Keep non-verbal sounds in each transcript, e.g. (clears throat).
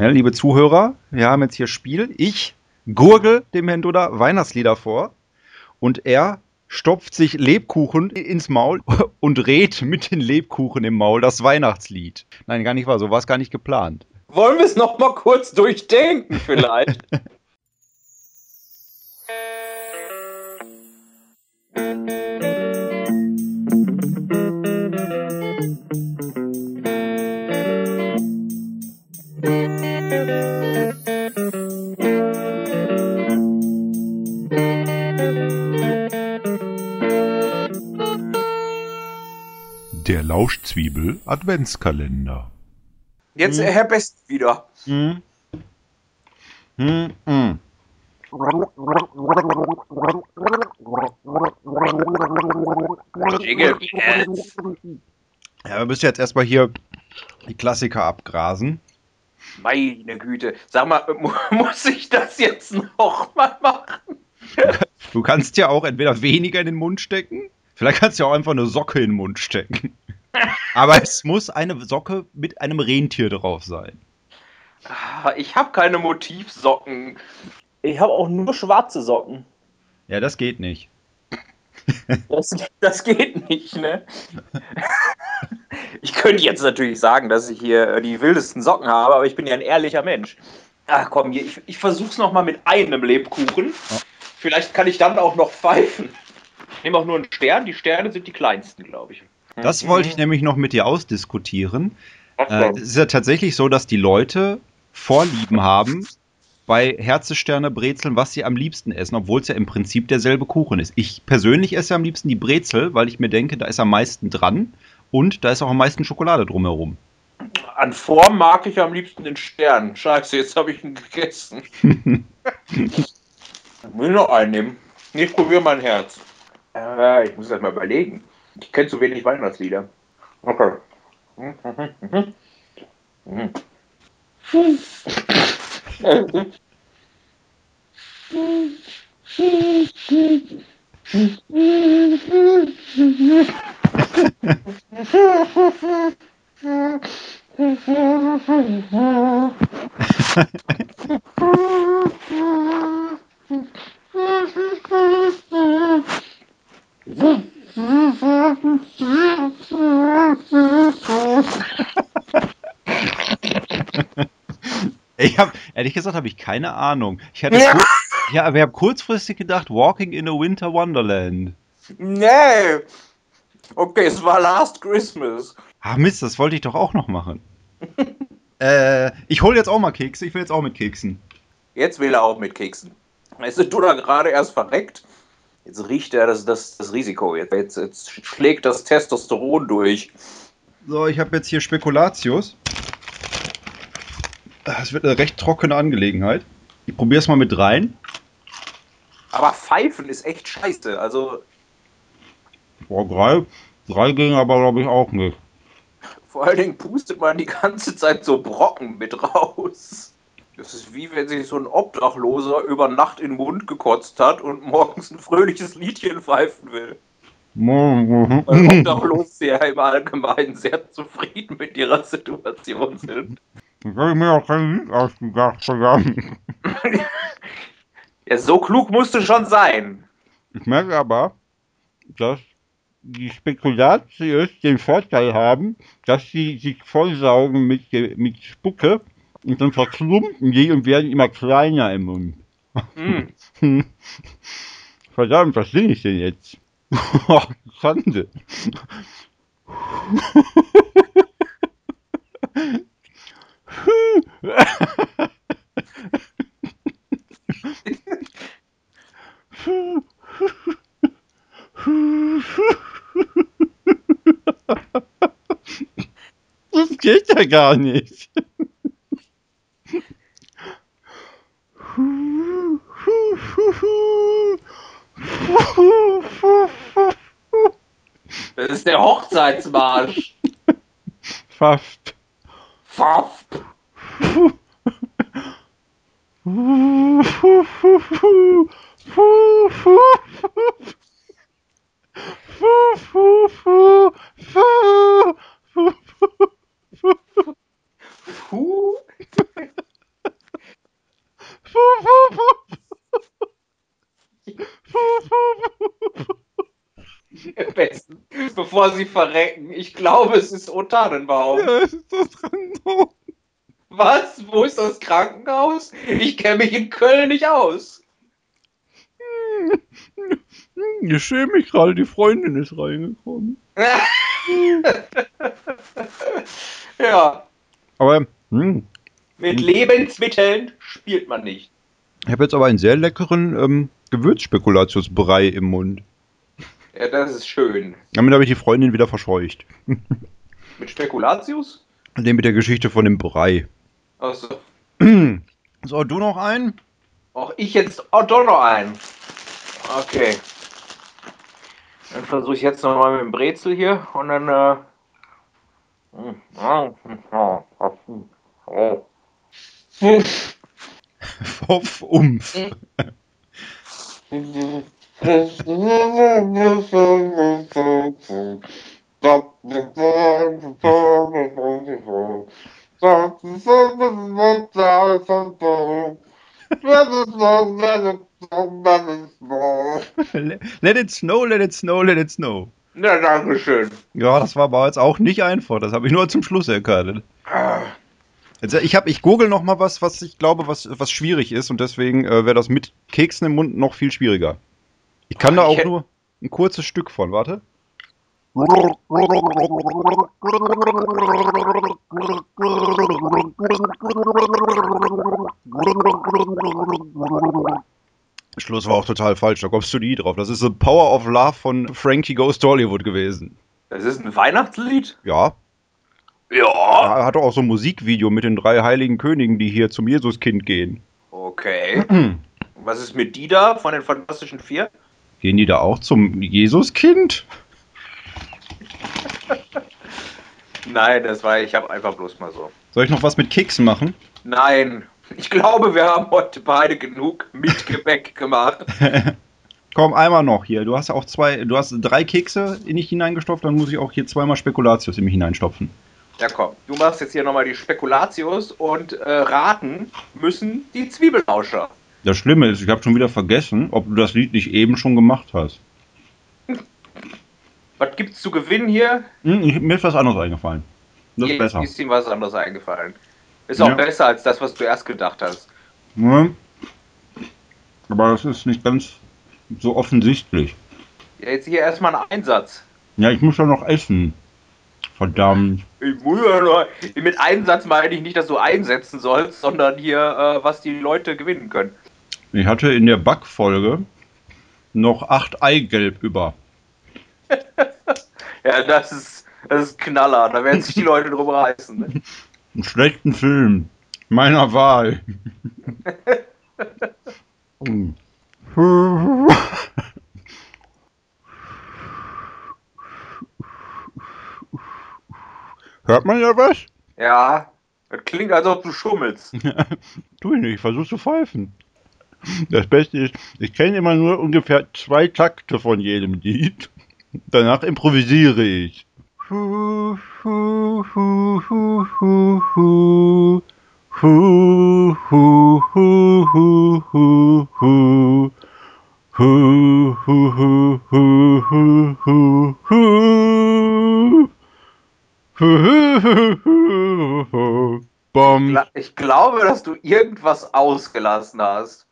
Ja, liebe Zuhörer, wir haben jetzt hier Spiel. Ich gurgel dem Herrn Duda Weihnachtslieder vor und er stopft sich Lebkuchen ins Maul (laughs) und rät mit den Lebkuchen im Maul das Weihnachtslied. Nein, gar nicht wahr, so war es gar nicht geplant. Wollen wir es noch mal kurz durchdenken vielleicht? (laughs) Der Lauschzwiebel Adventskalender. Jetzt Herr Best wieder. Hm. Hm, hm. Ja, wir müssen jetzt erstmal hier die Klassiker abgrasen. Meine Güte. Sag mal, mu- (laughs) muss ich das jetzt noch mal machen? (laughs) Du kannst ja auch entweder weniger in den Mund stecken, vielleicht kannst du ja auch einfach eine Socke in den Mund stecken. Aber es muss eine Socke mit einem Rentier drauf sein. Ah, Ich habe keine Motivsocken. Ich habe auch nur schwarze Socken. Ja, das geht nicht. Das, Das geht nicht, ne? Ich könnte jetzt natürlich sagen, dass ich hier die wildesten Socken habe, aber ich bin ja ein ehrlicher Mensch. Ach komm, hier, ich, ich versuch's noch mal mit einem Lebkuchen. Vielleicht kann ich dann auch noch pfeifen. Ich nehme auch nur einen Stern. Die Sterne sind die kleinsten, glaube ich. Das wollte ich nämlich noch mit dir ausdiskutieren. Äh, es ist ja tatsächlich so, dass die Leute Vorlieben haben bei Herzesterne Brezeln, was sie am liebsten essen, obwohl es ja im Prinzip derselbe Kuchen ist. Ich persönlich esse am liebsten die Brezel, weil ich mir denke, da ist am meisten dran und da ist auch am meisten Schokolade drumherum. An Form mag ich am liebsten den Stern. Scheiße, jetzt habe ich ihn gegessen. (laughs) ich will noch einen nehmen. Nee, Ich probiere mein Herz. Äh, ich muss das mal überlegen. Ich kenne zu wenig Weihnachtslieder. Okay. (laughs) Ich habe ehrlich gesagt habe ich keine Ahnung. Ich hatte kur ja, aber ich habe kurzfristig gedacht, Walking in a Winter Wonderland. Nee. Okay, es war Last Christmas. Ah Mist, das wollte ich doch auch noch machen. (laughs) äh, ich hole jetzt auch mal Kekse. Ich will jetzt auch mit Keksen. Jetzt will er auch mit Keksen. Weißt du, du da gerade erst verreckt. Jetzt riecht er das, das, das Risiko. Jetzt, jetzt, jetzt schlägt das Testosteron durch. So, ich habe jetzt hier Spekulatius. Das wird eine recht trockene Angelegenheit. Ich probiere es mal mit rein. Aber Pfeifen ist echt scheiße. Also Boah, drei, drei gingen aber glaube ich auch nicht. vor allen Dingen pustet man die ganze Zeit so Brocken mit raus. Das ist wie wenn sich so ein Obdachloser über Nacht in den Mund gekotzt hat und morgens ein fröhliches Liedchen pfeifen will. (laughs) Weil Obdachlose ja im Allgemeinen sehr zufrieden mit ihrer Situation sind. Dann habe ich mir auch kein Lied ausgedacht, verdammt. (laughs) Ja, so klug musst du schon sein. Ich merke aber, dass die Spekulatius den Vorteil haben, dass sie sich vollsaugen mit, mit Spucke und dann verklumpen die und werden immer kleiner im Mund. Hm. (laughs) Verdammt, was bin ich denn jetzt? わかんで。ふぅふぅふぅふぅふぅつけたがねえし。Hochzeitsmarsch. Fast. Fast. Foo. Foo, foo, foo. Bevor sie verrecken. Ich glaube, es ist O Tannenbaum. Ja, es ist Krankenhaus. Was? Wo ist das Krankenhaus? Ich kenne mich in Köln nicht aus. Ich schäme mich gerade, die Freundin ist reingekommen. (laughs) ja, Aber hm, mit Lebensmitteln spielt man nicht. ich habe jetzt aber einen sehr leckeren ähm, Gewürzspekulatiusbrei im Mund. Ja, das ist schön. Damit habe ich die Freundin wieder verscheucht. (laughs) Mit Spekulatius? Den mit der Geschichte von dem Brei. Achso. (clears throat) So, du noch einen? Auch ich jetzt oh, doch noch einen. Okay. Dann versuche ich jetzt nochmal mit dem Brezel hier und dann. Äh, (laughs) Pfoff, Umf. (laughs) Let it snow, let it snow, let it snow. Ja, danke schön. Ja, das war aber jetzt auch nicht einfach. Das habe ich nur zum Schluss erkannt. Also ich habe, ich google noch mal was, was ich glaube, was, was schwierig ist und deswegen äh, wäre das mit Keksen im Mund noch viel schwieriger. Ich kann da auch nur ein kurzes Stück von. Warte. Schluss war auch total falsch. Da kommst du nie drauf. Das ist The Power of Love von Frankie Goes to Hollywood gewesen. Das ist ein Weihnachtslied? Ja, Ja. er hat auch so ein Musikvideo mit den drei heiligen Königen, die hier zum Jesuskind gehen. Okay. Was ist mit Dida von den Fantastischen Vier? Gehen die da auch zum Jesuskind? Nein, das war ich habe einfach bloß mal so. Soll ich noch was mit Keksen machen? Nein. Ich glaube, wir haben heute beide genug mit Gebäck gemacht. (laughs) Komm, einmal noch hier. Du hast ja auch zwei, du hast drei Kekse in dich hineingestopft, dann muss ich auch hier zweimal Spekulatius in mich hineinstopfen. Ja, komm. Du machst jetzt hier nochmal die Spekulatius und äh, raten müssen die Zwiebelauscher. Das Schlimme ist, ich habe schon wieder vergessen, ob du das Lied nicht eben schon gemacht hast. Was gibt's zu gewinnen hier? Hm, ich, mir ist was anderes eingefallen. Das ist Hier besser. ist ihm was anderes eingefallen. Ist auch Ja. besser als das, was du erst gedacht hast. Ja. Aber das ist nicht ganz so offensichtlich. Ja, jetzt hier erstmal ein Einsatz. Ja, ich muss ja noch essen. Verdammt. Ich muss ja nur, mit Einsatz meine ich nicht, dass du einsetzen sollst, sondern hier, äh, was die Leute gewinnen können. Ich hatte in der Backfolge noch acht Eigelb über. (laughs) Ja, das ist, das ist Knaller. Da werden sich die Leute drum reißen. Ne? Einen schlechten Film. Meiner Wahl. (laughs) Hört man ja was? Ja, das klingt, als ob du schummelst. (laughs) Tu ich nicht, ich versuch zu pfeifen. Das Beste ist, ich kenne immer nur ungefähr zwei Takte von jedem Lied. Danach improvisiere ich. Hu, hu, hu, hu, hu, hu. Hu, hu, hu, hu, hu, hu. Hu, hu, hu, hu, hu, hu, hu. Hu, hu, hu, hu, hu. Bom. Ich glaube, dass du irgendwas ausgelassen hast.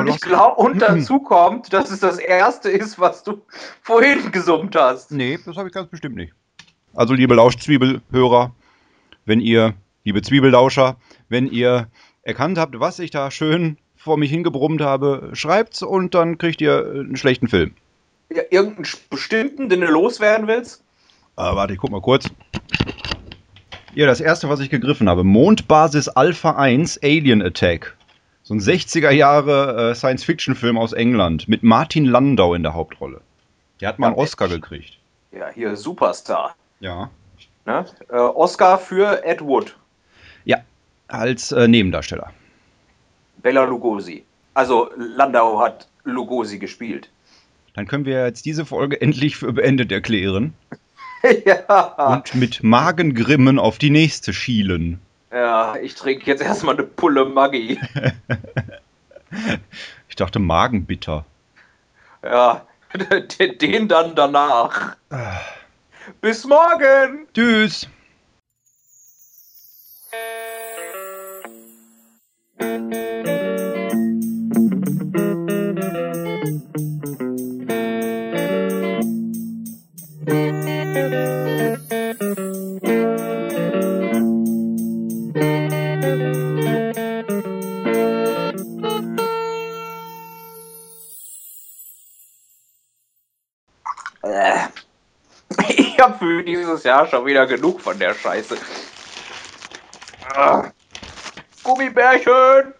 Und ich glaube, und (clears throat) dazu kommt, dass es das erste ist, was du (laughs) vorhin gesummt hast. Nee, das habe ich ganz bestimmt nicht. Also, liebe Lauschzwiebelhörer, wenn ihr, liebe Zwiebellauscher, wenn ihr erkannt habt, was ich da schön vor mich hingebrummt habe, schreibt's und dann kriegt ihr einen schlechten Film. Ja, irgendeinen bestimmten, den du loswerden willst? Ah, warte, ich guck mal kurz. Ja, das erste, was ich gegriffen habe: Mondbasis Alpha 1 Alien Attack. So ein 60er Jahre äh, Science-Fiction-Film aus England mit Martin Landau in der Hauptrolle. Der hat mal einen Oscar gekriegt. Ja, hier Superstar. Ja. Ne? Äh, Oscar für Ed Wood, Ja, als äh, Nebendarsteller. Bella Lugosi. Also Landau hat Lugosi gespielt. Dann können wir jetzt diese Folge (laughs) endlich für beendet erklären (laughs) ja. und mit Magengrimmen auf die nächste schielen. Ja, ich trinke jetzt erstmal eine Pulle Maggi. (laughs) Ich dachte Magenbitter. Ja, (laughs) den den dann danach. Bis morgen. Tschüss. Für dieses Jahr schon wieder genug von der Scheiße. Ah. Gummibärchen!